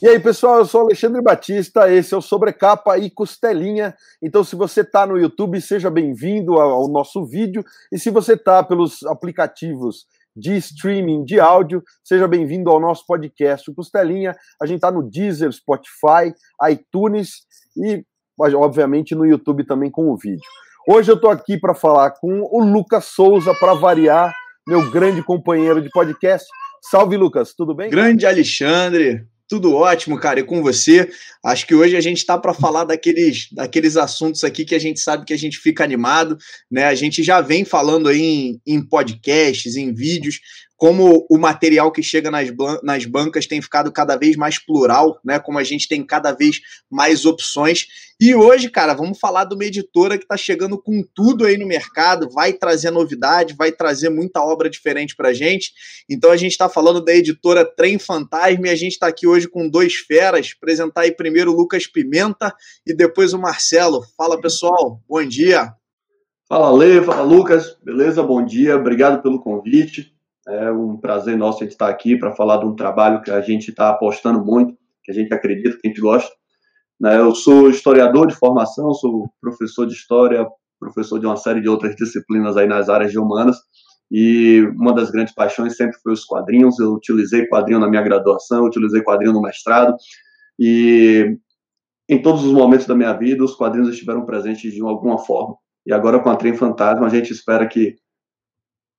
E aí, pessoal, eu sou Alexandre Batista, esse é o Sobrecapa e Costelinha. Então, se você está no YouTube, seja bem-vindo ao nosso vídeo. E se você está pelos aplicativos de streaming de áudio, seja bem-vindo ao nosso podcast Costelinha. A gente está no Deezer, Spotify, iTunes e, obviamente, no YouTube também com o vídeo. Hoje eu estou aqui para falar com o Lucas Souza, para variar, meu grande companheiro de podcast. Salve, Lucas, tudo bem? Grande Alexandre, tudo ótimo, cara, e com você. Acho que hoje a gente está para falar daqueles, daqueles assuntos aqui que a gente sabe que a gente fica animado, né? A gente já vem falando aí em, em podcasts, em vídeos, como o material que chega nas, nas bancas tem ficado cada vez mais plural, né? Como a gente tem cada vez mais opções. E hoje, cara, vamos falar de uma editora que está chegando com tudo aí no mercado, vai trazer novidade, vai trazer muita obra diferente para gente. Então a gente está falando da editora Trem Fantasma e a gente está aqui hoje com dois feras. Apresentar aí primeiro o Lucas Pimenta e depois o Marcelo. Fala pessoal, bom dia. Fala Lê, fala Lucas, beleza? Bom dia, obrigado pelo convite. É um prazer nosso a gente estar aqui para falar de um trabalho que a gente está apostando muito, que a gente acredita, que a gente gosta. Né? Eu sou historiador de formação, sou professor de história, professor de uma série de outras disciplinas aí nas áreas de humanas, e uma das grandes paixões sempre foi os quadrinhos. Eu utilizei quadrinho na minha graduação, utilizei quadrinho no mestrado, e em todos os momentos da minha vida, os quadrinhos estiveram presentes de alguma forma. E agora com a Trem Fantasma, a gente espera que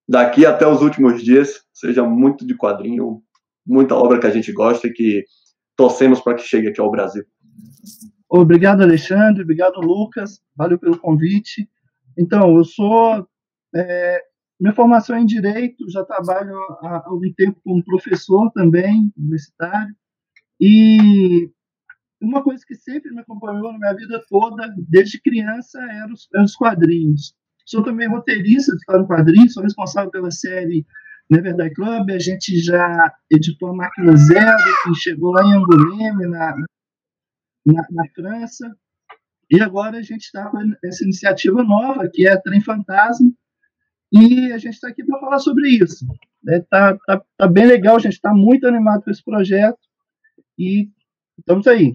daqui até os últimos dias seja muito de quadrinho, muita obra que a gente gosta e que torcemos para que chegue aqui ao Brasil. Obrigado, Alexandre. Obrigado, Lucas. Valeu pelo convite. Então, eu sou. É, minha formação é em Direito, já trabalho há algum tempo como professor também, universitário. E uma coisa que sempre me acompanhou na minha vida toda, desde criança, eram os, eram os quadrinhos. Sou também roteirista de História em Quadrinhos, sou responsável pela série Die Club. A gente já editou a Máquina Zero, que chegou lá em Angoulême, na, na, na França. E agora a gente está com essa iniciativa nova, que é Trem Fantasma, e a gente está aqui para falar sobre isso. É, tá, tá, tá bem legal, a gente está muito animado com esse projeto e estamos aí.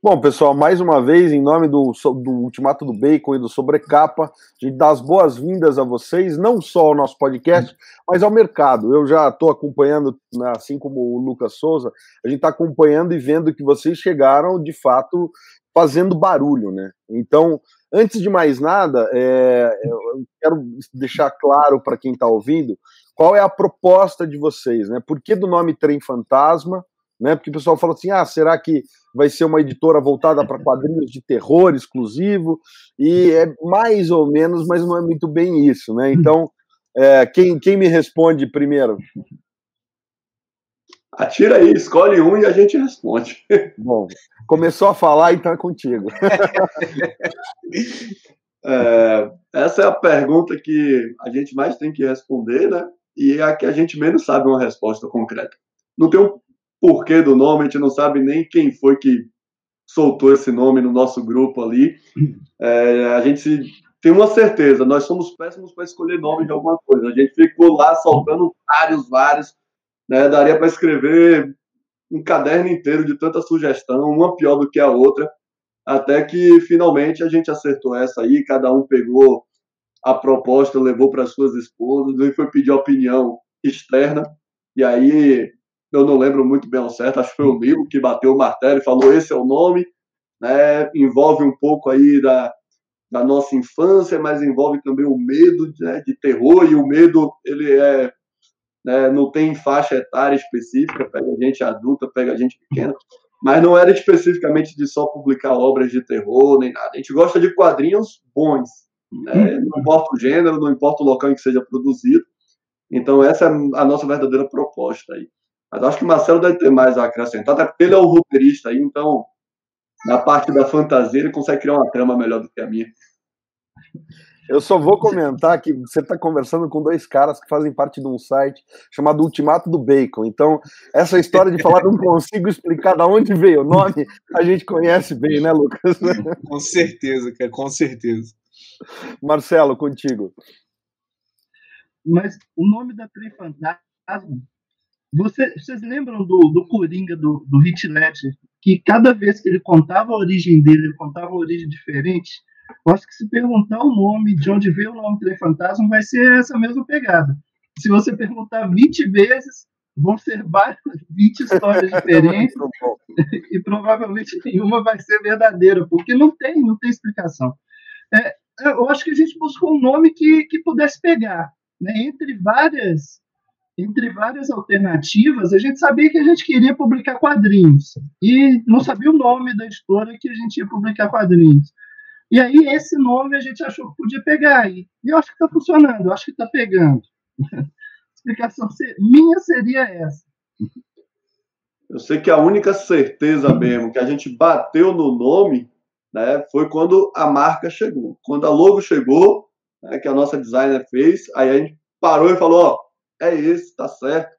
Bom, pessoal, mais uma vez, em nome do, do Ultimato do Bacon e do Sobrecapa, a gente dá as boas-vindas a vocês, não só ao nosso podcast, mas ao mercado. Eu já estou acompanhando, né, assim como o Lucas Souza, a gente está acompanhando e vendo que vocês chegaram, de fato, fazendo barulho, né? Então, antes de mais nada, é, eu quero deixar claro para quem está ouvindo qual é a proposta de vocês, né? Por que do nome Trem Fantasma? Né? Porque o pessoal fala assim: ah, será que vai ser uma editora voltada para quadrinhos de terror exclusivo? E é mais ou menos, mas não é muito bem isso, né? Então, é, quem, quem me responde primeiro? Atira aí, escolhe um e a gente responde. Bom, começou a falar, então é contigo. É, essa é a pergunta que a gente mais tem que responder, né? E é a que a gente menos sabe uma resposta concreta. Não tem um porquê do nome, a gente não sabe nem quem foi que soltou esse nome no nosso grupo ali. É, a gente tem uma certeza, nós somos péssimos para escolher nome de alguma coisa. A gente ficou lá soltando vários, vários. Né? Daria para escrever um caderno inteiro de tanta sugestão, uma pior do que a outra, até que finalmente a gente acertou essa aí, cada um pegou a proposta, levou para suas esposas e foi pedir opinião externa. E aí eu não lembro muito bem ao certo, acho que foi o Nilo que bateu o martelo e falou: esse é o nome, né? envolve um pouco aí da, da nossa infância, mas envolve também o medo né, de terror, e o medo ele é, né, não tem faixa etária específica, pega gente adulta, pega gente pequena, mas não era especificamente de só publicar obras de terror nem nada. A gente gosta de quadrinhos bons, né? não importa o gênero, não importa o local em que seja produzido. Então, essa é a nossa verdadeira proposta aí. Mas acho que o Marcelo deve ter mais a acrescentar, até porque ele é o roteirista aí, então, na parte da fantasia, ele consegue criar uma trama melhor do que a minha. Eu só vou comentar que você está conversando com dois caras que fazem parte de um site chamado Ultimato do Bacon. Então, essa história de falar não consigo explicar de onde veio o nome, a gente conhece bem, né, Lucas? Com certeza, cara, com certeza. Marcelo, contigo. Mas o nome da Trifantasma Você, vocês lembram do, do Coringa, do, do Heath Ledger, que cada vez que ele contava a origem dele, ele contava uma origem diferente? Eu acho que se perguntar o nome, de onde veio o nome Trem Fantasma, vai ser essa mesma pegada. Se você perguntar 20 vezes, vão ser várias, 20 histórias diferentes e provavelmente nenhuma vai ser verdadeira, porque não tem, não tem explicação. É, eu acho que a gente buscou um nome que, que pudesse pegar. Né? Entre várias entre várias alternativas, a gente sabia que a gente queria publicar quadrinhos e não sabia o nome da editora que a gente ia publicar quadrinhos. E aí esse nome a gente achou que podia pegar e eu acho que está funcionando, eu acho que está pegando. A explicação minha seria essa. Eu sei que a única certeza mesmo que a gente bateu no nome né, foi quando a marca chegou. Quando a logo chegou, né, que a nossa designer fez, aí a gente parou e falou, ó, é esse, tá certo.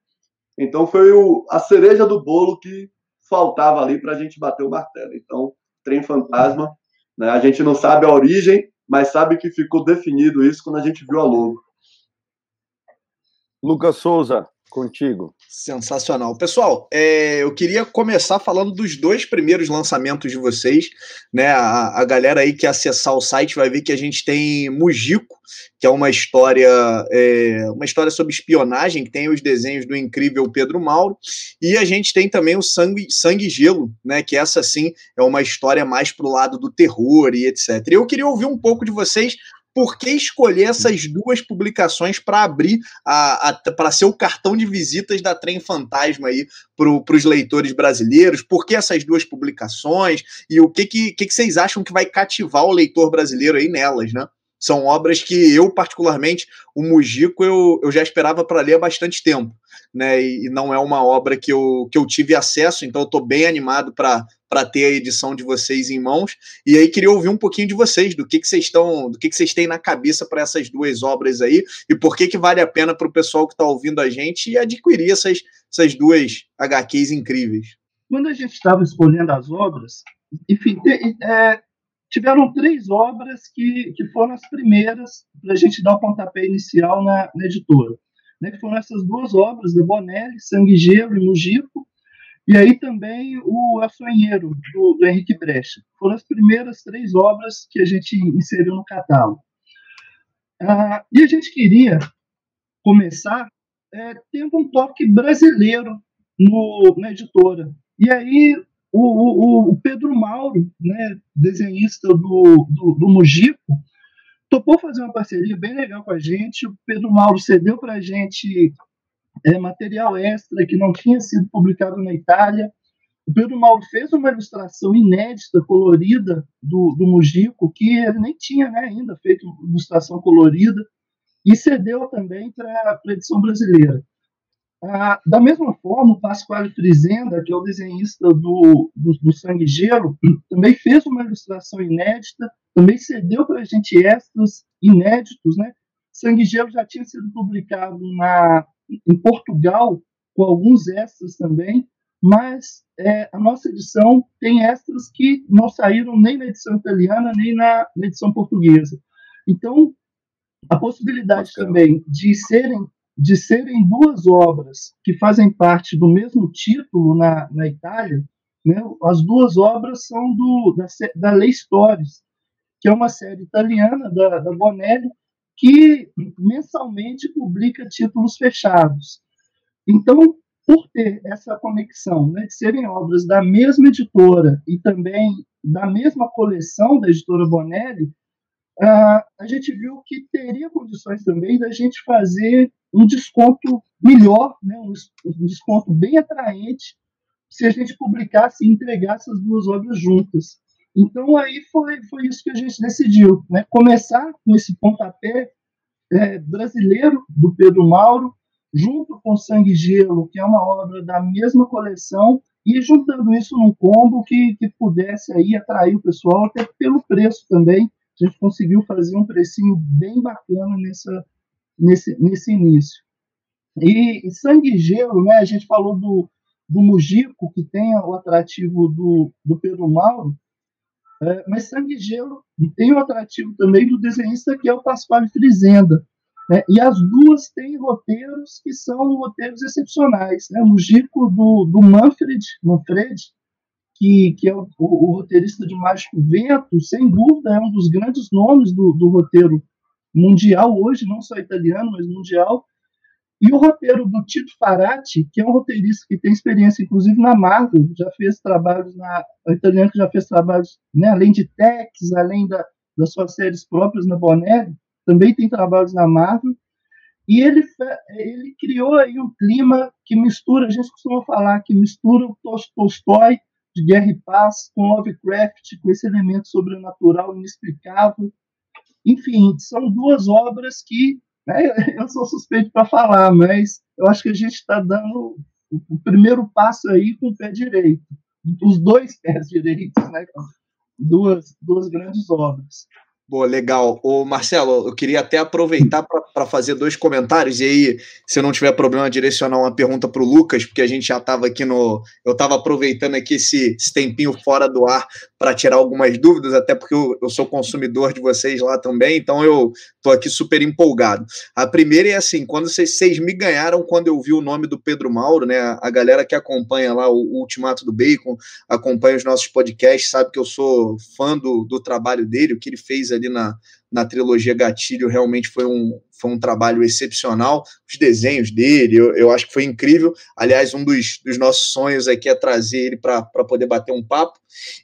Então foi o, a cereja do bolo que faltava ali para a gente bater o martelo. Então, trem fantasma, né, a gente não sabe a origem, mas sabe que ficou definido isso quando a gente viu a logo. Lucas Souza, Contigo. Sensacional. Pessoal, é, eu queria começar falando dos dois primeiros lançamentos de vocês. Né? A, a, galera aí que acessar o site vai ver que a gente tem Mujico, que é uma história, é, uma história sobre espionagem, que tem os desenhos do incrível Pedro Mauro. E a gente tem também o Sangue, Sangue e Gelo, né? Que essa sim é uma história mais pro lado do terror e etc. Eu queria ouvir um pouco de vocês por que escolher essas duas publicações para abrir para ser o cartão de visitas da Trem Fantasma aí para os leitores brasileiros? Por que essas duas publicações? E o que, que, que, que vocês acham que vai cativar o leitor brasileiro aí nelas, né? São obras que eu, particularmente, o Mujico, eu, eu já esperava para ler há bastante tempo. Né, e não é uma obra que eu, que eu tive acesso, então eu estou bem animado para ter a edição de vocês em mãos. E aí queria ouvir um pouquinho de vocês, do que, que vocês estão, do que, que vocês têm na cabeça para essas duas obras aí, e por que, que vale a pena para o pessoal que está ouvindo a gente adquirir essas, essas duas HQs incríveis. Quando a gente estava escolhendo as obras, enfim, é, tiveram três obras que, que foram as primeiras para a gente dar o pontapé inicial na, na editora. Né, que foram essas duas obras, da Bonelli, Sangue Gelo e Mujico, e aí também o A Sonheiro, do, do, Henrique Brecha. Foram as primeiras três obras que a gente inseriu no catálogo. Ah, e a gente queria começar é, tendo um toque brasileiro no, na editora. E aí o, o, o Pedro Mauro, né, desenhista do, do, do Mujico, topou fazer uma parceria bem legal com a gente. O Pedro Mauro cedeu para a gente é, material extra que não tinha sido publicado na Itália. O Pedro Mauro fez uma ilustração inédita, colorida, do, do Mujico, que ele nem tinha né, ainda feito ilustração colorida, e cedeu também para a edição brasileira. Ah, da mesma forma, o Pasquale Frizenda, que é o desenhista do, do, do, Sangue Gelo, também fez uma ilustração inédita, também cedeu para a gente extras inéditos. Né? Sangue Gelo já tinha sido publicado na, em Portugal, com alguns extras também, mas é, a nossa edição tem extras que não saíram nem na edição italiana, nem na, na edição portuguesa. Então, a possibilidade Bacana. também de serem de serem duas obras que fazem parte do mesmo título na, na Itália, né, as duas obras são do, da, da Lei Stories, que é uma série italiana da, da Bonelli, que mensalmente publica títulos fechados. Então, por ter essa conexão, né, de serem obras da mesma editora e também da mesma coleção da editora Bonelli, uh, a gente viu que teria condições também da gente fazer um desconto melhor, né, um, um desconto bem atraente, se a gente publicasse e entregasse as duas obras juntas. Então, aí foi, foi isso que a gente decidiu, né? começar com esse pontapé é, brasileiro do Pedro Mauro, junto com Sangue e Gelo, que é uma obra da mesma coleção, e juntando isso num combo que, que pudesse aí atrair o pessoal, até pelo preço também. A gente conseguiu fazer um precinho bem bacana nessa, nesse, nesse início. E, e sangue e gelo, né, a gente falou do, do Mujico, que tem o atrativo do, do Pedro Mauro, é, mas sangue e gelo tem o atrativo também do desenhista que é o Pasquale Frizenda. Né? E as duas têm roteiros que são roteiros excepcionais. Né? O Gico do, do Manfred, Manfred que, que é o, o, o, roteirista de Mágico Vento, sem dúvida é um dos grandes nomes do, do roteiro mundial hoje, não só italiano, mas mundial. E o roteiro do Tito Farati, que é um roteirista que tem experiência, inclusive, na Marvel, já fez trabalhos na. O italiano que já fez trabalhos, né, além de Tex, além da, das suas séries próprias na Bonelli, também tem trabalhos na Marvel. E ele, ele criou aí um clima que mistura, a gente costuma falar, que mistura o Tolstói de Guerra e Paz com Lovecraft, com esse elemento sobrenatural inexplicável. Enfim, são duas obras que eu sou suspeito para falar, mas eu acho que a gente está dando o primeiro passo aí com o pé direito, os dois pés direitos, né? Duas, duas grandes obras. Boa, legal. Ô, Marcelo, eu queria até aproveitar para fazer dois comentários, e aí, se eu não tiver problema, direcionar uma pergunta para o Lucas, porque a gente já estava aqui no. Eu estava aproveitando aqui esse, esse, tempinho fora do ar para tirar algumas dúvidas, até porque eu, eu, sou consumidor de vocês lá também, então eu estou aqui super empolgado. A primeira é assim: quando vocês, vocês, me ganharam, quando eu vi o nome do Pedro Mauro, né? A galera que acompanha lá o, o Ultimato do Bacon, acompanha os nossos podcasts, sabe que eu sou fã do, do trabalho dele, o que ele fez ali na, na trilogia Gatilho realmente foi um, foi um trabalho excepcional. Os desenhos dele, eu, eu acho que foi incrível. Aliás, um dos, dos nossos sonhos aqui é trazer ele para poder bater um papo.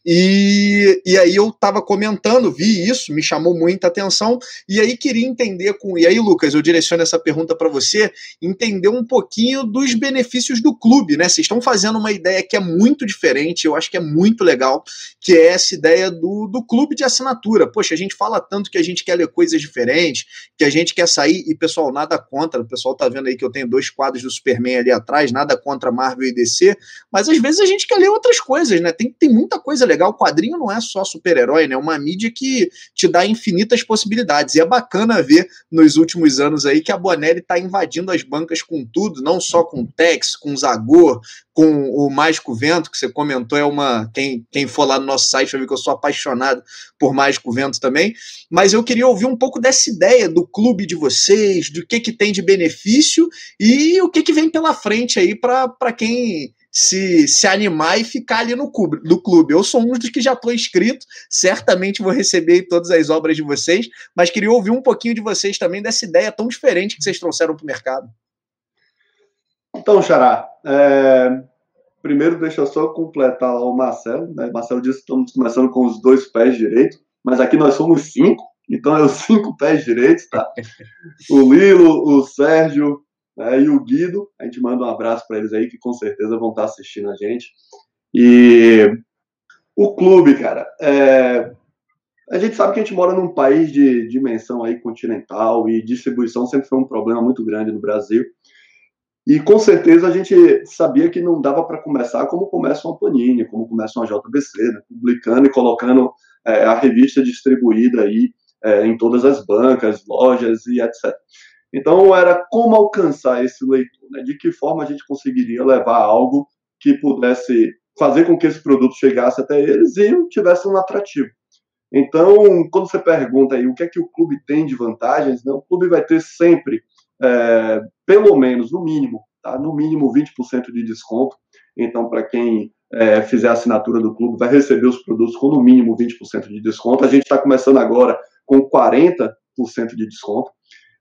E, e aí eu estava comentando, vi isso, me chamou muita atenção, e aí queria entender com. E aí, Lucas, eu direciono essa pergunta para você, entender um pouquinho dos benefícios do clube, né? Vocês estão fazendo uma ideia que é muito diferente, eu acho que é muito legal, que é essa ideia do, do clube de assinatura. Poxa, a gente fala tanto que a gente quer ler coisas diferentes, que a gente quer sair, e pessoal, nada contra, o pessoal tá vendo aí que eu tenho dois quadros do Superman ali atrás, nada contra Marvel e DC, mas às vezes a gente quer ler outras coisas, né? Tem, tem muita coisa legal. O quadrinho não é só super-herói, né? É uma mídia que te dá infinitas possibilidades. E é bacana ver nos últimos anos aí que a Bonelli está invadindo as bancas com tudo, não só com Tex, com Zagor, com o Mágico Vento, que você comentou, é uma. Quem, quem for lá no nosso site vai ver que eu sou apaixonado por Mágico Vento também. Mas eu queria ouvir um pouco dessa ideia do clube de vocês, do que, que tem de benefício e o que, que vem pela frente aí para quem se, se animar e ficar ali no clube, do clube. Eu sou um dos que já estou inscrito, certamente vou receber todas as obras de vocês, mas queria ouvir um pouquinho de vocês também dessa ideia tão diferente que vocês trouxeram para o mercado. Então, Xará, é... primeiro deixa eu só completar o Marcelo. Né? Marcelo disse que estamos começando com os dois pés direitos, mas aqui nós somos cinco, então é os cinco pés direitos, tá? O Lilo, o Sérgio, né, e o Guido, a gente manda um abraço para eles aí, que com certeza vão estar tá assistindo a gente. E o clube, cara, é, a gente sabe que a gente mora num país de dimensão aí continental e distribuição sempre foi um problema muito grande no Brasil. E com certeza a gente sabia que não dava para começar como começa uma Panini, como começa uma JBC, né, publicando e colocando é, a revista distribuída aí é, em todas as bancas, lojas e etc. Então, era como alcançar esse leitor, né? de que forma a gente conseguiria levar algo que pudesse fazer com que esse produto chegasse até eles e tivesse um atrativo. Então, quando você pergunta aí o que é que o clube tem de vantagens, né? o clube vai ter sempre, é, pelo menos, no mínimo, tá? no mínimo 20% de desconto. Então, para quem é, fizer a assinatura do clube, vai receber os produtos com no mínimo 20% de desconto. A gente está começando agora com 40% de desconto.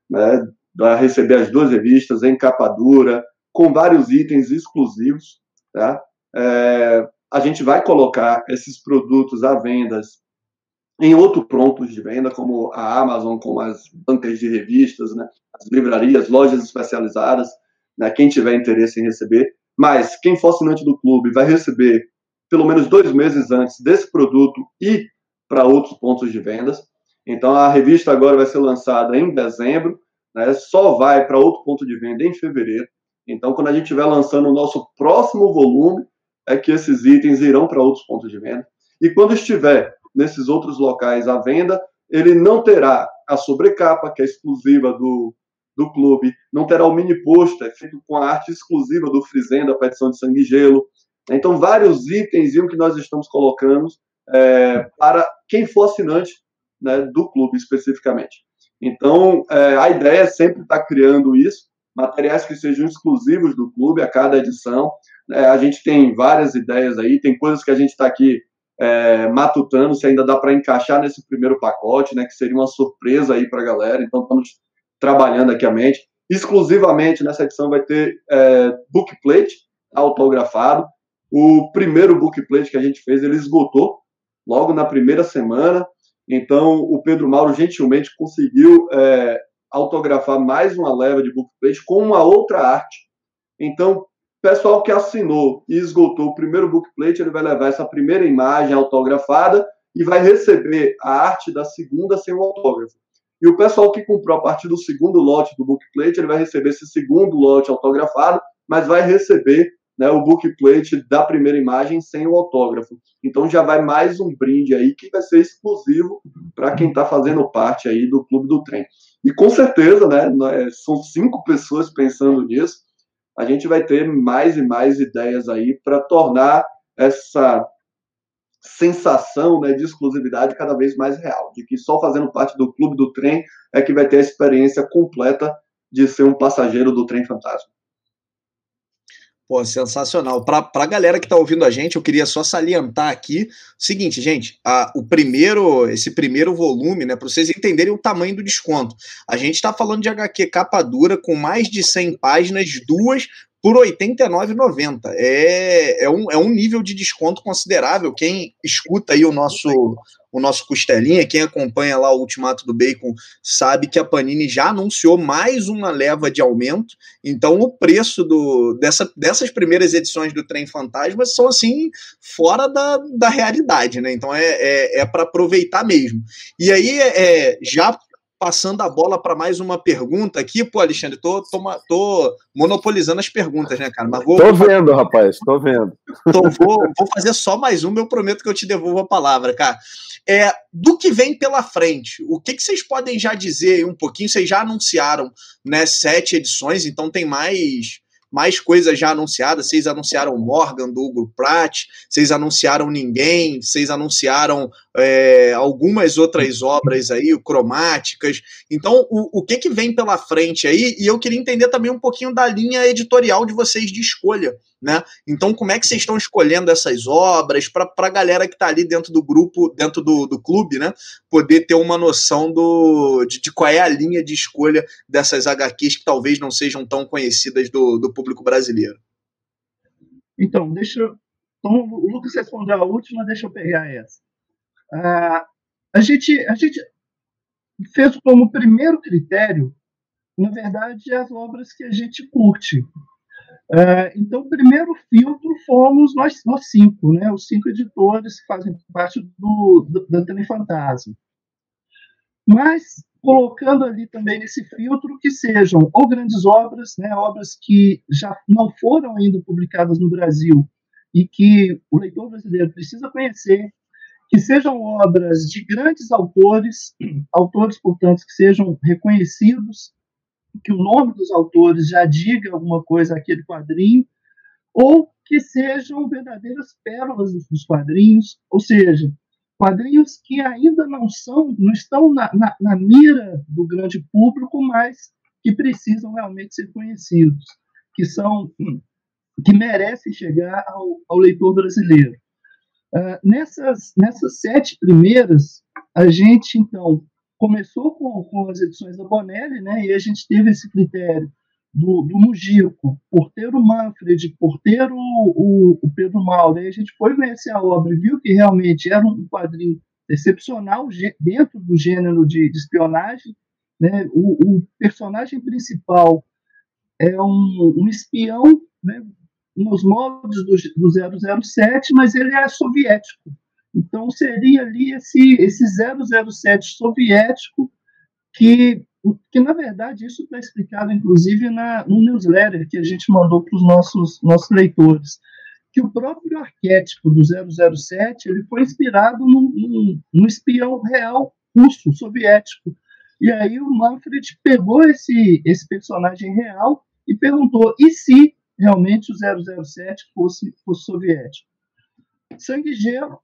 Né? a receber as duas revistas em capa dura, com vários itens exclusivos. Tá? É, a gente vai colocar esses produtos à venda em outros pontos de venda, como a Amazon, como as bancas de revistas, né, as livrarias, lojas especializadas, né, quem tiver interesse em receber. Mas quem for assinante do clube vai receber pelo menos dois meses antes desse produto e para outros pontos de vendas. Então a revista agora vai ser lançada em dezembro né, só vai para outro ponto de venda em fevereiro. Então, quando a gente estiver lançando o nosso próximo volume, é que esses itens irão para outros pontos de venda. E quando estiver nesses outros locais à venda, ele não terá a sobrecapa, que é exclusiva do, do clube, não terá o mini pôster feito com a arte exclusiva do Frizenda, a petição de sangue e gelo. Então, vários itens que nós estamos colocando é, para quem for assinante né, do clube especificamente. Então, é, a ideia é sempre estar tá criando isso, materiais que sejam exclusivos do clube a cada edição. É, a gente tem várias ideias aí, tem coisas que a gente está aqui é, matutando se ainda dá para encaixar nesse primeiro pacote, né, que seria uma surpresa aí para a galera. Então, estamos trabalhando aqui a mente. Exclusivamente nessa edição vai ter é, bookplate autografado. O primeiro bookplate que a gente fez, ele esgotou logo na primeira semana. Então, o Pedro Mauro gentilmente conseguiu é, autografar mais uma leva de bookplate com uma outra arte. Então, pessoal que assinou e esgotou o primeiro bookplate, ele vai levar essa primeira imagem autografada e vai receber a arte da segunda sem o autógrafo. E o pessoal que comprou a partir do segundo lote do bookplate, ele vai receber esse segundo lote autografado, mas vai receber né, o bookplate da primeira imagem sem o autógrafo. Então já vai mais um brinde aí que vai ser exclusivo para quem está fazendo parte aí do Clube do Trem. E com certeza, né, são cinco pessoas pensando nisso, a gente vai ter mais e mais ideias aí para tornar essa sensação né, de exclusividade cada vez mais real, de que só fazendo parte do clube do trem é que vai ter a experiência completa de ser um passageiro do trem fantasma. Pô, sensacional. Para a galera que está ouvindo a gente, eu queria só salientar aqui o seguinte, gente, a, o primeiro, esse primeiro volume, né, para vocês entenderem o tamanho do desconto. A gente está falando de HQ capa dura com mais de 100 páginas, duas por R$ 89,90. É, é, um, é um nível de desconto considerável. Quem escuta aí o nosso, o nosso Costelinha, quem acompanha lá o Ultimato do Bacon, sabe que a Panini já anunciou mais uma leva de aumento. Então, o preço do, dessa, dessas primeiras edições do Trem Fantasma são, assim, fora da, da realidade, né? Então, é, é, é para aproveitar mesmo. E aí, é, já passando a bola para mais uma pergunta aqui. Pô, Alexandre, tô, tô, tô, monopolizando as perguntas, né, cara? Mas vou, tô vendo, rapaz, tô vendo. Tô, vou, vou fazer só mais uma, eu prometo que eu te devolvo a palavra, cara. É, do que vem pela frente, o que, que vocês podem já dizer um pouquinho? Vocês já anunciaram né, sete edições, então tem mais mais coisas já anunciadas. Vocês anunciaram Morgan do Hugo Pratt, vocês anunciaram Ninguém, vocês anunciaram é, algumas outras obras aí, cromáticas. Então, o, o que, que vem pela frente aí? E eu queria entender também um pouquinho da linha editorial de vocês de escolha. Né? Então, como é que vocês estão escolhendo essas obras para a galera que está ali dentro do grupo, dentro do, do clube, né? poder ter uma noção do, de, de, qual é a linha de escolha dessas HQs que talvez não sejam tão conhecidas do, do público brasileiro? Então, deixa. Então, o Lucas respondeu a última, deixa eu pegar essa. Ah, a, gente, a gente fez como primeiro critério, na verdade, as obras que a gente curte. Uh, então, o primeiro filtro fomos nós, nós cinco, né? os cinco editores que fazem parte do, do, da Telefantasma. Mas colocando ali também nesse filtro que sejam ou grandes obras, né, obras que já não foram ainda publicadas no Brasil e que o leitor brasileiro precisa conhecer, que sejam obras de grandes autores, autores, portanto, que sejam reconhecidos que o nome dos autores já diga alguma coisa aquele quadrinho, ou que sejam verdadeiras pérolas dos quadrinhos, ou seja, quadrinhos que ainda não são, não estão na, na, na mira do grande público, mas que precisam realmente ser conhecidos, que são que merecem chegar ao, ao leitor brasileiro. Uh, nessas, nessas sete primeiras, a gente então começou com, com as edições da Bonelli, né? E a gente teve esse critério do, do Mujico, por ter o Manfred, por ter o, o, o Pedro Mauro. Aí a gente foi conhecer a obra e viu que realmente era um quadrinho excepcional dentro do gênero de, de espionagem. Né? O, o, personagem principal é um, um espião né? nos moldes do, do 007, mas ele é soviético. Então, seria ali esse, esse 007 soviético, que, que na verdade isso está explicado, inclusive, na, no newsletter que a gente mandou para os nossos, nossos leitores, que o próprio arquétipo do 007 ele foi inspirado no, no espião real russo, soviético. E aí o Manfred pegou esse, esse personagem real e perguntou: e se realmente o 007 fosse, fosse soviético? Sangue Gelo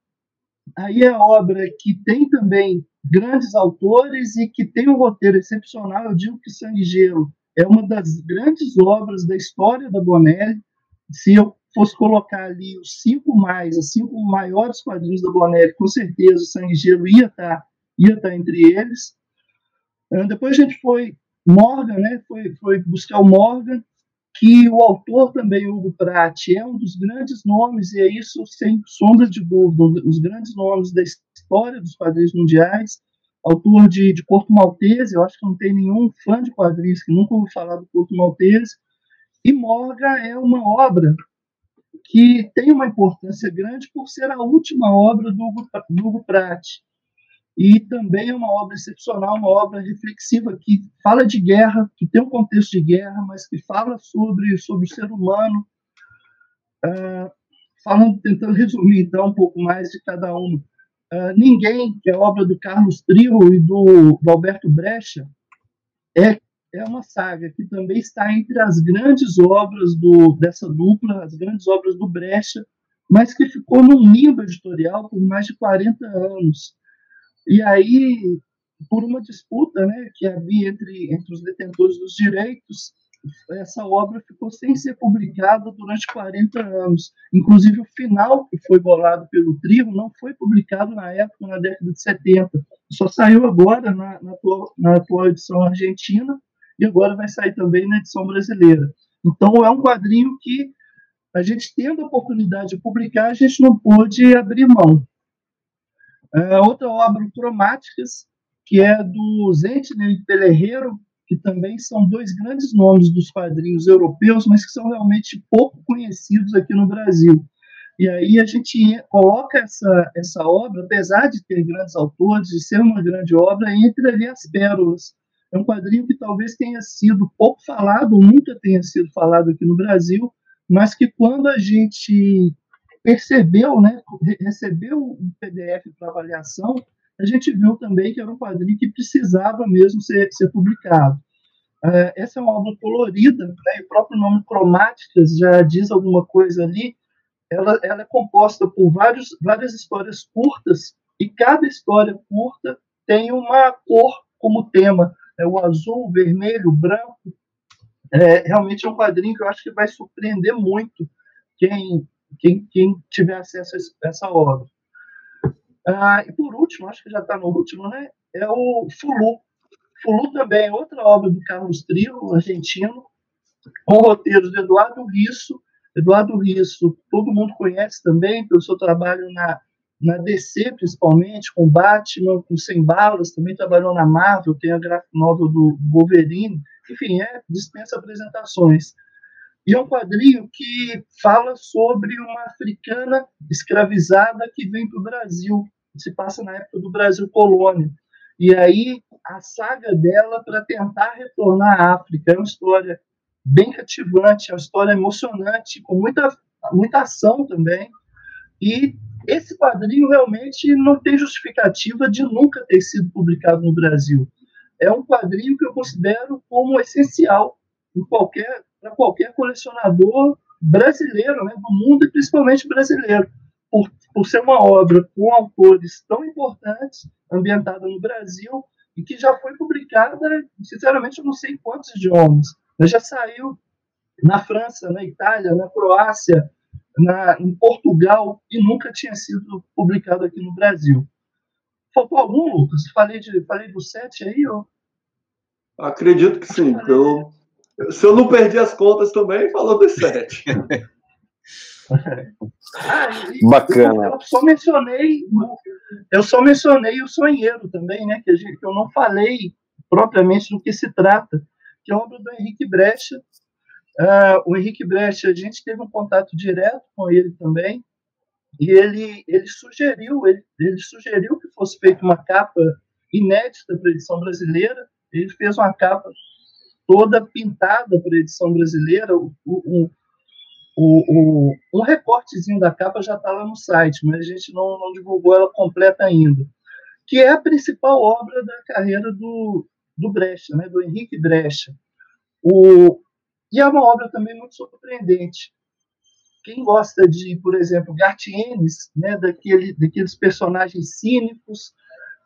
aí é obra que tem também grandes autores e que tem um roteiro excepcional. Eu digo que Sangue e Gelo é uma das grandes obras da história da Bonelli. Se eu fosse colocar ali os cinco mais, os cinco maiores quadrinhos da Bonelli, com certeza o Sangue e Gelo ia estar, tá, ia estar tá entre eles. Ah, depois a gente foi Morgan, né? Foi, foi buscar o Morgan, que o autor também, Hugo Pratt, é um dos grandes nomes, e é isso sem sombra de dúvida, os grandes nomes da história dos quadrinhos mundiais, autor de, de Porto Maltese, eu acho que não tem nenhum fã de quadrinhos que nunca ouviu falar do Porto Maltese, e Morgan é uma obra que tem uma importância grande por ser a última obra do Hugo, do Hugo Pratt, e também é uma obra excepcional, uma obra reflexiva que fala de guerra, que tem um contexto de guerra, mas que fala sobre, sobre o ser humano, uh, falando, tentando resumir então um pouco mais de cada um. Uh, Ninguém, que é obra do Carlos Trio e do, do Alberto Brecha, é, é uma saga que também está entre as grandes obras do, dessa dupla, as grandes obras do Brecha, mas que ficou num limbo editorial por mais de 40 anos. E aí, por uma disputa né, que havia entre, entre os detentores dos direitos, essa obra ficou sem ser publicada durante 40 anos. Inclusive, o final que foi bolado pelo trio não foi publicado na época, na década de 70. Só saiu agora na, na, atual, na atual edição argentina e agora vai sair também na edição brasileira. Então, é um quadrinho que a gente tendo a oportunidade de publicar, a gente não pôde abrir mão. É, outra obra, Cromáticas, que é do Zentner e Pelerreiro, que também são dois grandes nomes dos quadrinhos europeus, mas que são realmente pouco conhecidos aqui no Brasil. E aí a gente coloca essa, essa obra, apesar de ter grandes autores, de ser uma grande obra, entre ali as pérolas. É um quadrinho que talvez tenha sido pouco falado, nunca tenha sido falado aqui no Brasil, mas que quando a gente percebeu, né, recebeu o PDF para avaliação, a gente viu também que era um quadrinho que precisava mesmo ser, ser publicado. Uh, essa é uma obra colorida, né, o próprio nome Cromáticas já diz alguma coisa ali. Ela, ela é composta por vários, várias histórias curtas, e cada história curta tem uma cor como tema. É o azul, o vermelho, o branco. É, realmente é um quadrinho que eu acho que vai surpreender muito quem, quem, quem tiver acesso a essa obra. Ah, e por último, acho que já está no último, né? É o Fulu. Fulu também é outra obra do Carlos Trio, argentino, com roteiros do Eduardo Risso. Eduardo Risso, todo mundo conhece também pelo seu trabalho na, na DC, principalmente, com Batman, com Sem Balas, também trabalhou na Marvel, tem a graphic novel do Wolverine. Enfim, é, dispensa apresentações. E é um quadrinho que fala sobre uma africana escravizada que vem para o Brasil, se passa na época do Brasil colônia. E aí a saga dela para tentar retornar à África é uma história bem cativante, é uma história emocionante, com muita, muita ação também. E esse quadrinho realmente não tem justificativa de nunca ter sido publicado no Brasil. É um quadrinho que eu considero como essencial em qualquer para qualquer colecionador brasileiro, né, do mundo e principalmente brasileiro, por, por ser uma obra com autores tão importantes, ambientada no Brasil e que já foi publicada, sinceramente, eu não sei em quantos idiomas, mas já saiu na França, na Itália, na Croácia, na, em Portugal e nunca tinha sido publicado aqui no Brasil. Faltou algum, Lucas? Falei, de, falei do sete aí? Ou... Acredito que sim. Eu, se eu não perdi as contas também, falou dos sete. ah, Bacana. Eu só mencionei, eu só mencionei o sonheiro também, né? Que, a gente, que eu não falei propriamente do que se trata, que é obra do Henrique Brecha. Uh, o Henrique Brecha, a gente teve um contato direto com ele também, e ele, ele sugeriu, ele, ele sugeriu que fosse feita uma capa inédita para a edição brasileira. Ele fez uma capa toda pintada a edição brasileira. O, o, o, um recortezinho da capa já está lá no site, mas a gente não, não, divulgou ela completa ainda. Que é a principal obra da carreira do, do Brecha, né, do Henrique Brecha. O, e é uma obra também muito surpreendente. quem gosta de, por exemplo, Gartienes, né, daquele, daqueles personagens cínicos,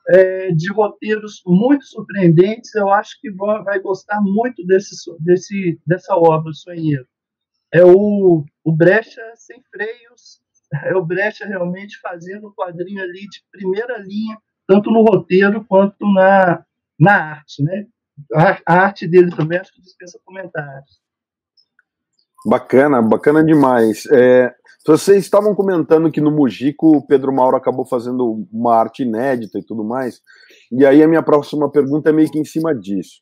é, de roteiros muito surpreendentes, eu acho que vai gostar muito desse, desse, dessa obra, Sonheiro. É o, o Brecha sem freios, é o Brecha realmente fazendo o quadrinho ali de primeira linha, tanto no roteiro quanto na, na arte, né? A, a arte dele também acho que dispensa comentários. Bacana, bacana demais. É, vocês estavam comentando que no Mujico o Pedro Mauro acabou fazendo uma arte inédita e tudo mais, e aí a minha próxima pergunta é meio que em cima disso.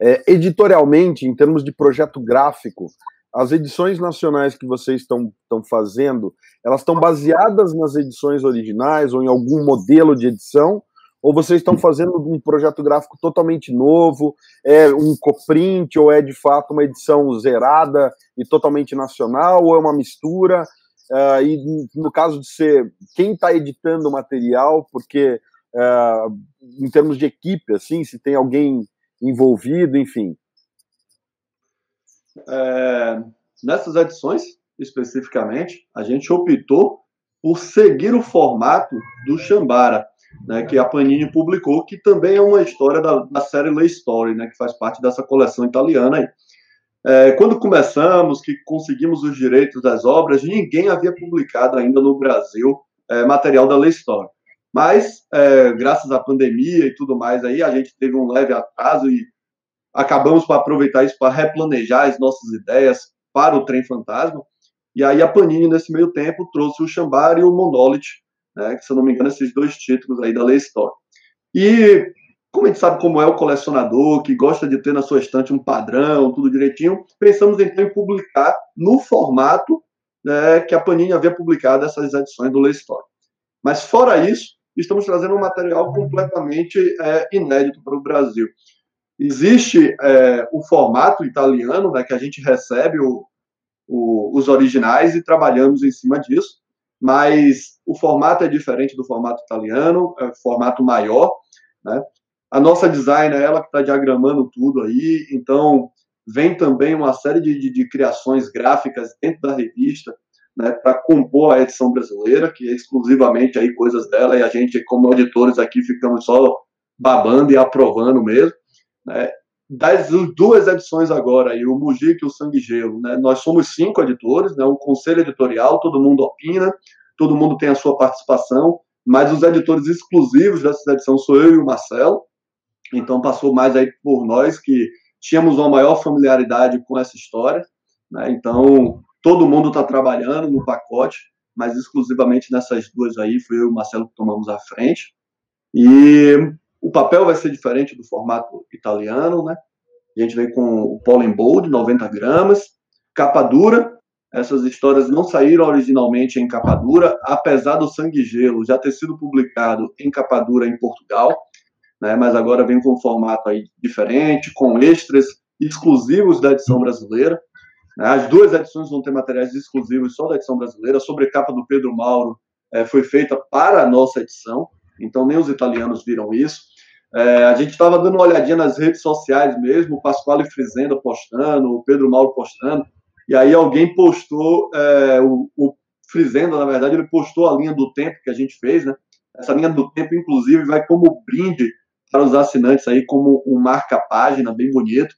É, editorialmente, em termos de projeto gráfico, as edições nacionais que vocês estão fazendo, elas estão baseadas nas edições originais ou em algum modelo de edição, ou vocês estão fazendo um projeto gráfico totalmente novo, é um coprint, ou é de fato uma edição zerada e totalmente nacional, ou é uma mistura? Uh, e no caso de ser quem está editando o material, porque uh, em termos de equipe, assim, se tem alguém envolvido, enfim. É, nessas edições, especificamente, a gente optou por seguir o formato do Chambara, né, que a Panini publicou, que também é uma história da, da série Lay Story, né, que faz parte dessa coleção italiana aí. É, quando começamos, que conseguimos os direitos das obras, ninguém havia publicado ainda no Brasil é, material da Lei Story. Mas, é, graças à pandemia e tudo mais, aí a gente teve um leve atraso e acabamos por aproveitar isso para replanejar as nossas ideias para o Trem Fantasma. E aí a Panini, nesse meio tempo, trouxe o Chambara e o Monolith, né, que, se eu não me engano, esses dois títulos aí da Lei Story. E como a gente sabe como é o colecionador, que gosta de ter na sua estante um padrão, tudo direitinho, pensamos então em publicar no formato né, que a Panini havia publicado essas edições do Lei Story. Mas fora isso, estamos trazendo um material completamente é, inédito para o Brasil. Existe é, o formato italiano, né, que a gente recebe o, o, os originais e trabalhamos em cima disso, mas o formato é diferente do formato italiano, é formato maior, né? A nossa designer, ela que está diagramando tudo aí, então vem também uma série de, de, de criações gráficas dentro da revista, né, para compor a edição brasileira, que é exclusivamente aí coisas dela, e a gente, como editores aqui, ficamos só babando e aprovando mesmo. Né. Das duas edições agora, aí, o Mujica e o Sangue Gelo, né, nós somos cinco editores, né, um conselho editorial, todo mundo opina, todo mundo tem a sua participação, mas os editores exclusivos dessa edição sou eu e o Marcelo, então passou mais aí por nós que tínhamos uma maior familiaridade com essa história, né? Então todo mundo está trabalhando no pacote, mas exclusivamente nessas duas aí foi eu e o Marcelo que tomamos a frente. E o papel vai ser diferente do formato italiano, né? A gente vem com o Pollen Bold, 90 gramas, capa dura. Essas histórias não saíram originalmente em capa dura, apesar do Sangue Gelo já ter sido publicado em capa dura em Portugal né, mas agora vem com um formato aí diferente, com extras exclusivos da edição brasileira. Né, as duas edições vão ter materiais exclusivos só da edição brasileira. A sobrecapa do Pedro Mauro é, foi feita para a nossa edição, então nem os italianos viram isso. É, a gente estava dando uma olhadinha nas redes sociais mesmo, o Pasquale Frizenda postando, o Pedro Mauro postando, e aí alguém postou, é, o, o Frizenda, na verdade, ele postou a linha do tempo que a gente fez, né? Essa linha do tempo, inclusive, vai como brinde para os assinantes aí como um marca-página bem bonito.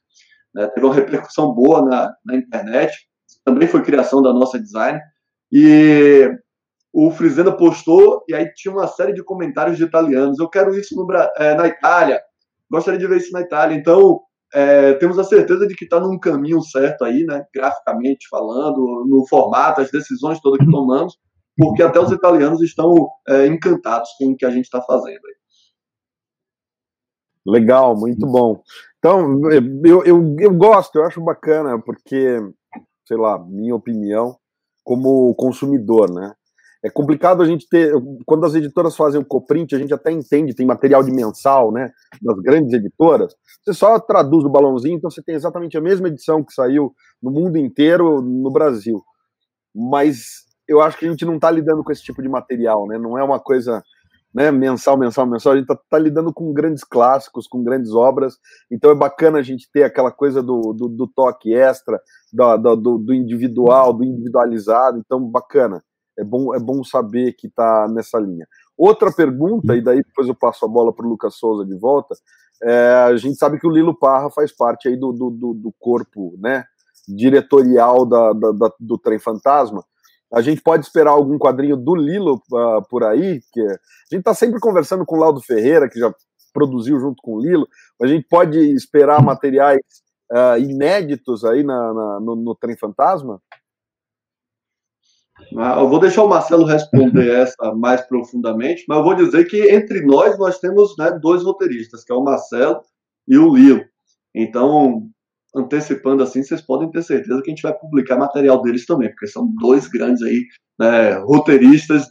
Né? Teve uma repercussão boa na, na internet. Também foi criação da nossa design. E o Frizenda postou e aí tinha uma série de comentários de italianos. Eu quero isso no, é, na Itália. Gostaria de ver isso na Itália. Então, é, temos a certeza de que está num caminho certo aí, né? Graficamente falando, no formato, as decisões todas que tomamos, porque até os italianos estão é, encantados com o que a gente está fazendo. Legal, muito bom. Então, eu, eu, eu gosto, eu acho bacana, porque, sei lá, minha opinião, como consumidor, né? É complicado a gente ter. Quando as editoras fazem o coprint, a gente até entende, tem material de mensal, né? Das grandes editoras. Você só traduz o balãozinho, então você tem exatamente a mesma edição que saiu no mundo inteiro, no Brasil. Mas eu acho que a gente não está lidando com esse tipo de material, né? Não é uma coisa né, mensal, mensal, mensal, a gente está tá lidando com grandes clássicos, com grandes obras, então é bacana a gente ter aquela coisa do, do, do toque extra, do, do, do, individual, do individualizado, então bacana, é bom, é bom saber que está nessa linha. Outra pergunta, e daí depois eu passo a bola para o Lucas Souza de volta, é, a gente sabe que o Lilo Parra faz parte aí do, do, do, do corpo né, diretorial da, da, da, do Trem Fantasma, a gente pode esperar algum quadrinho do Lilo uh, por aí, que a gente está sempre conversando com o Laudo Ferreira, que já produziu junto com o Lilo, a gente pode esperar materiais uh, inéditos aí na, na no, no, Trem Fantasma? Ah, eu vou deixar o Marcelo responder essa mais profundamente, mas eu vou dizer que entre nós nós temos né, dois roteiristas, que é o Marcelo e o Lilo. Então, antecipando assim, vocês podem ter certeza que a gente vai publicar material deles também, porque são dois grandes aí, né, roteiristas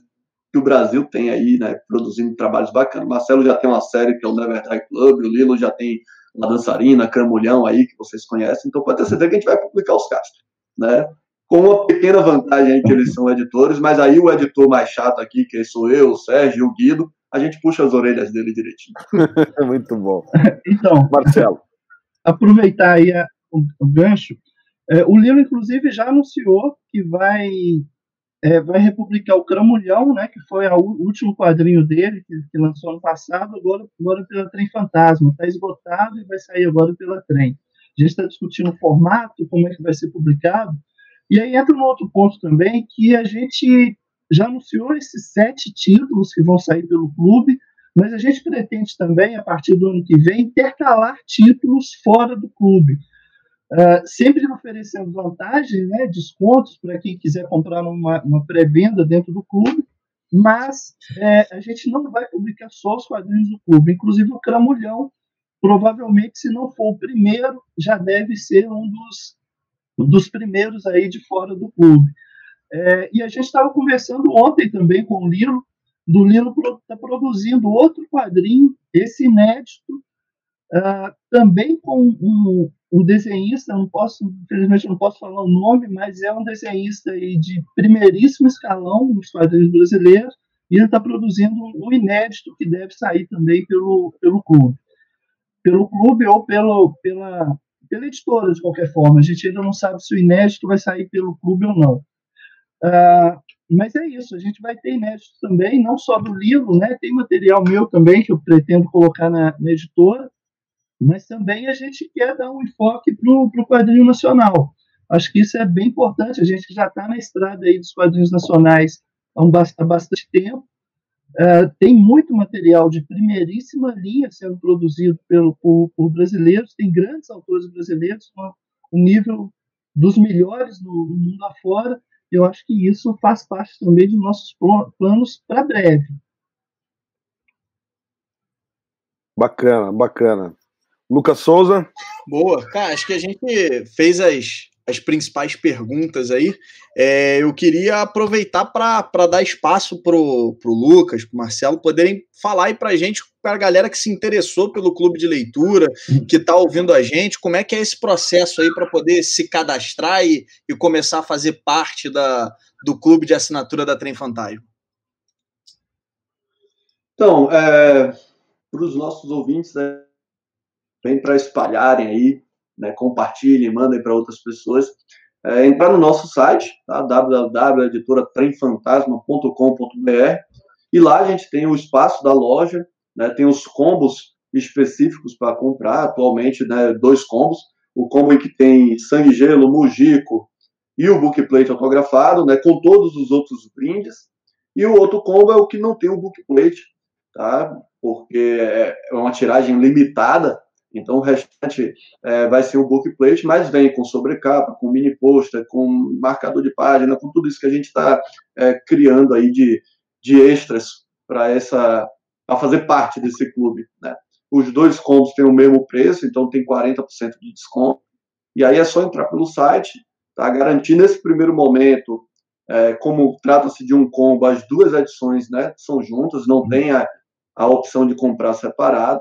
que o Brasil tem aí, né, produzindo trabalhos bacanas. Marcelo já tem uma série que é o Never Die Club, o Lilo já tem a dançarina, Cramulhão aí, que vocês conhecem, então pode ter certeza que a gente vai publicar os casos, né? Com uma pequena vantagem aí que eles são editores, mas aí o editor mais chato aqui, que sou eu, o Sérgio e o Guido, a gente puxa as orelhas dele direitinho. Muito bom. Então, Marcelo aproveitar aí a, o, o, gancho, é, o Lilo, inclusive, já anunciou que vai, é, vai republicar o Cramulhão, né, que foi o último quadrinho dele, que, que, lançou ano passado, agora, agora pela Trem Fantasma. Está esgotado e vai sair agora pela Trem. A gente está discutindo o formato, como é que vai ser publicado. E aí entra um outro ponto também, que a gente já anunciou esses sete títulos que vão sair pelo clube, mas a gente pretende também, a partir do ano que vem, intercalar títulos fora do clube. Uh, sempre oferecendo vantagens, né, descontos para quem quiser comprar uma, uma pré-venda dentro do clube, mas é, a gente não vai publicar só os quadrinhos do clube, inclusive o Cramulhão, provavelmente, se não for o primeiro, já deve ser um dos, dos primeiros aí de fora do clube. É, e a gente estava conversando ontem também com o Lilo, do Lilo está produzindo outro quadrinho, esse inédito, uh, também com um, um, desenhista, não posso, infelizmente não posso falar o nome, mas é um desenhista aí de primeiríssimo escalão nos quadrinhos brasileiros, e ele está produzindo um inédito que deve sair também pelo, pelo clube. Pelo clube ou pelo, pela, pela editora, de qualquer forma. A gente ainda não sabe se o inédito vai sair pelo clube ou não. Uh, mas é isso, a gente vai ter inéditos também, não só do livro, né? Tem material meu também que eu pretendo colocar na, na editora, mas também a gente quer dar um enfoque para o quadrinho nacional. Acho que isso é bem importante. A gente já está na estrada aí dos quadrinhos nacionais há, um, há bastante tempo. Uh, tem muito material de primeiríssima linha sendo produzido pelo, por, por brasileiros, tem grandes autores brasileiros com um nível dos melhores no, no mundo afora, eu acho que isso faz parte também dos nossos planos para breve. Bacana, bacana. Lucas Souza. Boa. Cara, acho que a gente fez as, as principais perguntas aí. É, eu queria aproveitar para dar espaço para o Lucas, para Marcelo poderem falar aí para a gente, para a galera que se interessou pelo clube de leitura, que está ouvindo a gente, como é que é esse processo aí para poder se cadastrar e, e começar a fazer parte da, do clube de assinatura da Trem Fantasma. Então, é, para os nossos ouvintes, né, vem para espalharem aí, né, compartilhem, mandem para outras pessoas. É, entrar no nosso site, tá? www.editoratremfantasma.com.br e lá a gente tem o espaço da loja, né, tem os combos específicos para comprar, atualmente né, dois combos, o combo que tem sangue gelo, mujico e o bookplate autografado, né, com todos os outros brindes, e o outro combo é o que não tem o bookplate, tá? porque é uma tiragem limitada, então o restante é, vai ser o bookplate, mas vem com sobrecapa, com mini pôster, com marcador de página, com tudo isso que a gente está é, criando aí de, de extras para essa para fazer parte desse clube. Né? Os dois combos têm o mesmo preço, então tem 40% de desconto. E aí é só entrar pelo site, tá? Garantir nesse primeiro momento, é, como trata-se de um combo, as duas edições né, são juntas, não tem a, a opção de comprar separado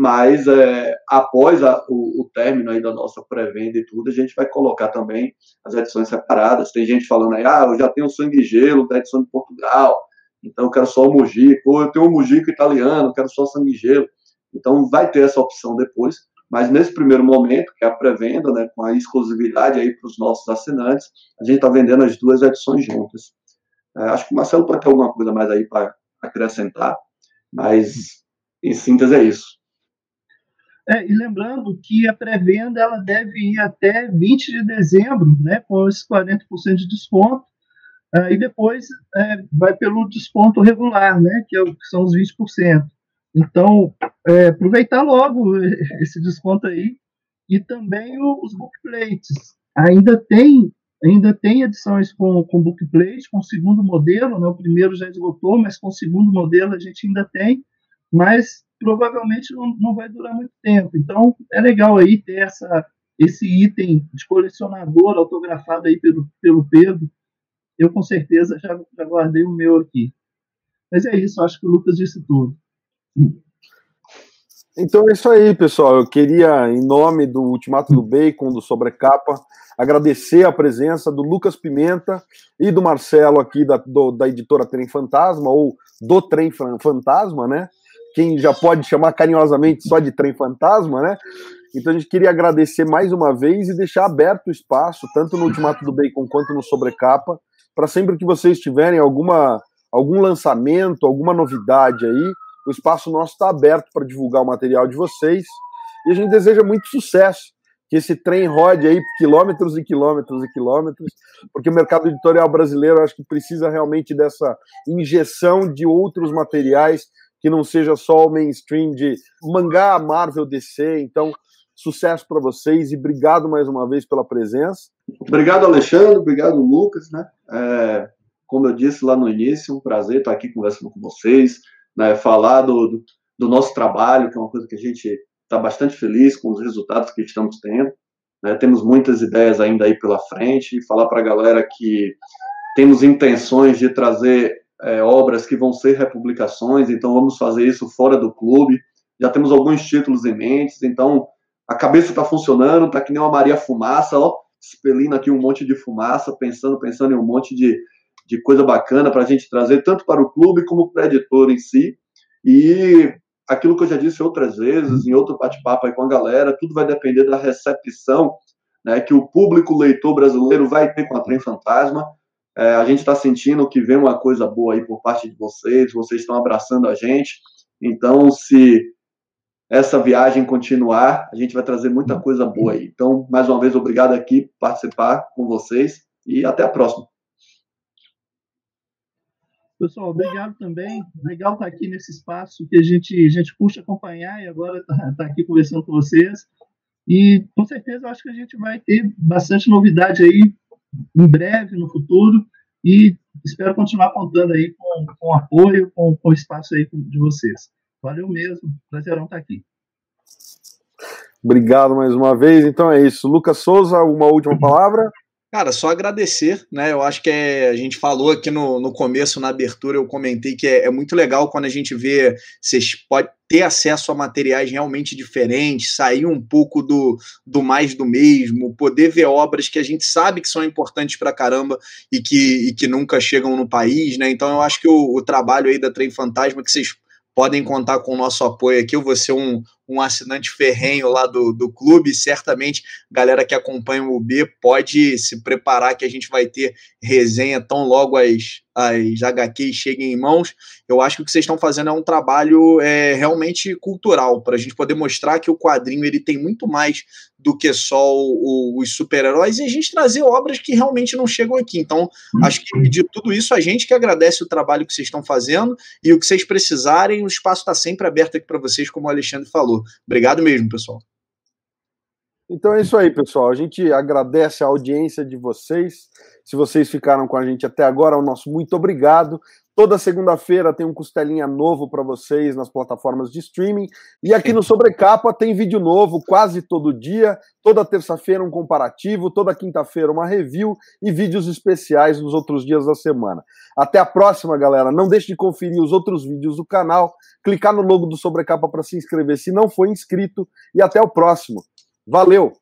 mas é, após a, o, o, término aí da nossa pré-venda e tudo, a gente vai colocar também as edições separadas. Tem gente falando aí, ah, eu já tenho sangue e gelo da edição de Portugal, Então eu quero só o Mujico, ou eu tenho um Mujico italiano, quero só sangue gelo. Então vai ter essa opção depois, mas nesse primeiro momento, que é a pré-venda, né, com a exclusividade aí para os nossos assinantes, a gente está vendendo as duas edições juntas. É, acho que o Marcelo pode ter alguma coisa mais aí para acrescentar, mas em síntese é isso. É, e lembrando que a pré-venda ela deve ir até 20 de dezembro, né, com esses 40% de desconto, uh, e depois é, vai pelo desconto regular, né, que, é que são os 20%. Então, é, aproveitar logo esse desconto aí, e também o, os bookplates. Ainda tem ainda tem edições com, com bookplate, com o segundo modelo, né, o primeiro já esgotou, mas com o segundo modelo a gente ainda tem, mas provavelmente não, não vai durar muito tempo. Então, é legal aí ter essa, esse item de colecionador autografado aí pelo, pelo Pedro. Eu, com certeza, já, já guardei o meu aqui. Mas é isso, acho que o Lucas disse tudo. Então é isso aí, pessoal. Eu queria, em nome do Ultimato do Bacon, do Sobrecapa, agradecer a presença do Lucas Pimenta e do Marcelo aqui da, do, da editora Trem Fantasma, ou do Trem Fantasma, né? Quem já pode chamar carinhosamente só de trem fantasma, né? Então a gente queria agradecer mais uma vez e deixar aberto o espaço, tanto no Ultimato do Bacon quanto no Sobrecapa, para sempre que vocês tiverem alguma, algum lançamento, alguma novidade aí, o espaço nosso está aberto para divulgar o material de vocês. E a gente deseja muito sucesso, que esse trem rode aí quilômetros e quilômetros e quilômetros, porque o mercado editorial brasileiro acho que precisa realmente dessa injeção de outros materiais que não seja só o mainstream de mangá, Marvel, DC. Então, sucesso para vocês e obrigado mais uma vez pela presença. Obrigado, Alexandre. Obrigado, Lucas. Né? É, como eu disse lá no início, um prazer estar aqui conversando com vocês, né, falar do, do, do nosso trabalho, que é uma coisa que a gente está bastante feliz com os resultados que estamos tendo. Né? Temos muitas ideias ainda aí pela frente e falar para a galera que temos intenções de trazer é, obras que vão ser republicações, então vamos fazer isso fora do clube. Já temos alguns títulos em mente, então a cabeça está funcionando, está que nem uma Maria Fumaça, ó, expelindo aqui um monte de fumaça, pensando, pensando em um monte de, de coisa bacana para a gente trazer, tanto para o clube como para a editora em si. E aquilo que eu já disse outras vezes, em outro bate-papo aí com a galera, tudo vai depender da recepção né, que o público leitor brasileiro vai ter com a Trem Fantasma. É, a gente está sentindo que vem uma coisa boa aí por parte de vocês, vocês estão abraçando a gente. Então, se essa viagem continuar, a gente vai trazer muita coisa boa aí. Então, mais uma vez, obrigado aqui por participar com vocês e até a próxima. Pessoal, obrigado também. Legal estar aqui nesse espaço que a gente, a gente curte acompanhar e agora está tá aqui conversando com vocês. E com certeza eu acho que a gente vai ter bastante novidade aí em breve, no futuro, e espero continuar contando aí com, com apoio, com, com espaço aí de vocês. Valeu mesmo, prazerão estar aqui. Obrigado mais uma vez. Então é isso. Lucas Souza, uma última palavra? Cara, só agradecer, né? Eu acho que é, a gente falou aqui no, no começo, na abertura, eu comentei que é, é muito legal quando a gente vê, vocês pode ter acesso a materiais realmente diferentes, sair um pouco do, do mais do mesmo, poder ver obras que a gente sabe que são importantes pra caramba e que, e que nunca chegam no país, né? Então eu acho que o, o trabalho aí da Trem Fantasma, que vocês podem contar com o nosso apoio aqui. Eu vou ser um, um assinante ferrenho lá do, do clube. Certamente, galera que acompanha o UB pode se preparar que a gente vai ter resenha tão logo as, as HQs cheguem em mãos. Eu acho que o que vocês estão fazendo é um trabalho é, realmente cultural, para a gente poder mostrar que o quadrinho ele tem muito mais do que só o, os super-heróis e a gente trazer obras que realmente não chegam aqui. Então, acho que de tudo isso, a gente que agradece o trabalho que vocês estão fazendo e o que vocês precisarem, o espaço está sempre aberto aqui para vocês, como o Alexandre falou. Obrigado mesmo, pessoal. Então é isso aí, pessoal. A gente agradece a audiência de vocês. Se vocês ficaram com a gente até agora, o nosso muito obrigado. Toda segunda-feira tem um costelinha novo para vocês nas plataformas de streaming. E aqui no Sobrecapa tem vídeo novo quase todo dia. Toda terça-feira um comparativo, toda quinta-feira uma review e vídeos especiais nos outros dias da semana. Até a próxima, galera. Não deixe de conferir os outros vídeos do canal, clicar no logo do Sobrecapa para se inscrever se não for inscrito e até o próximo. Valeu!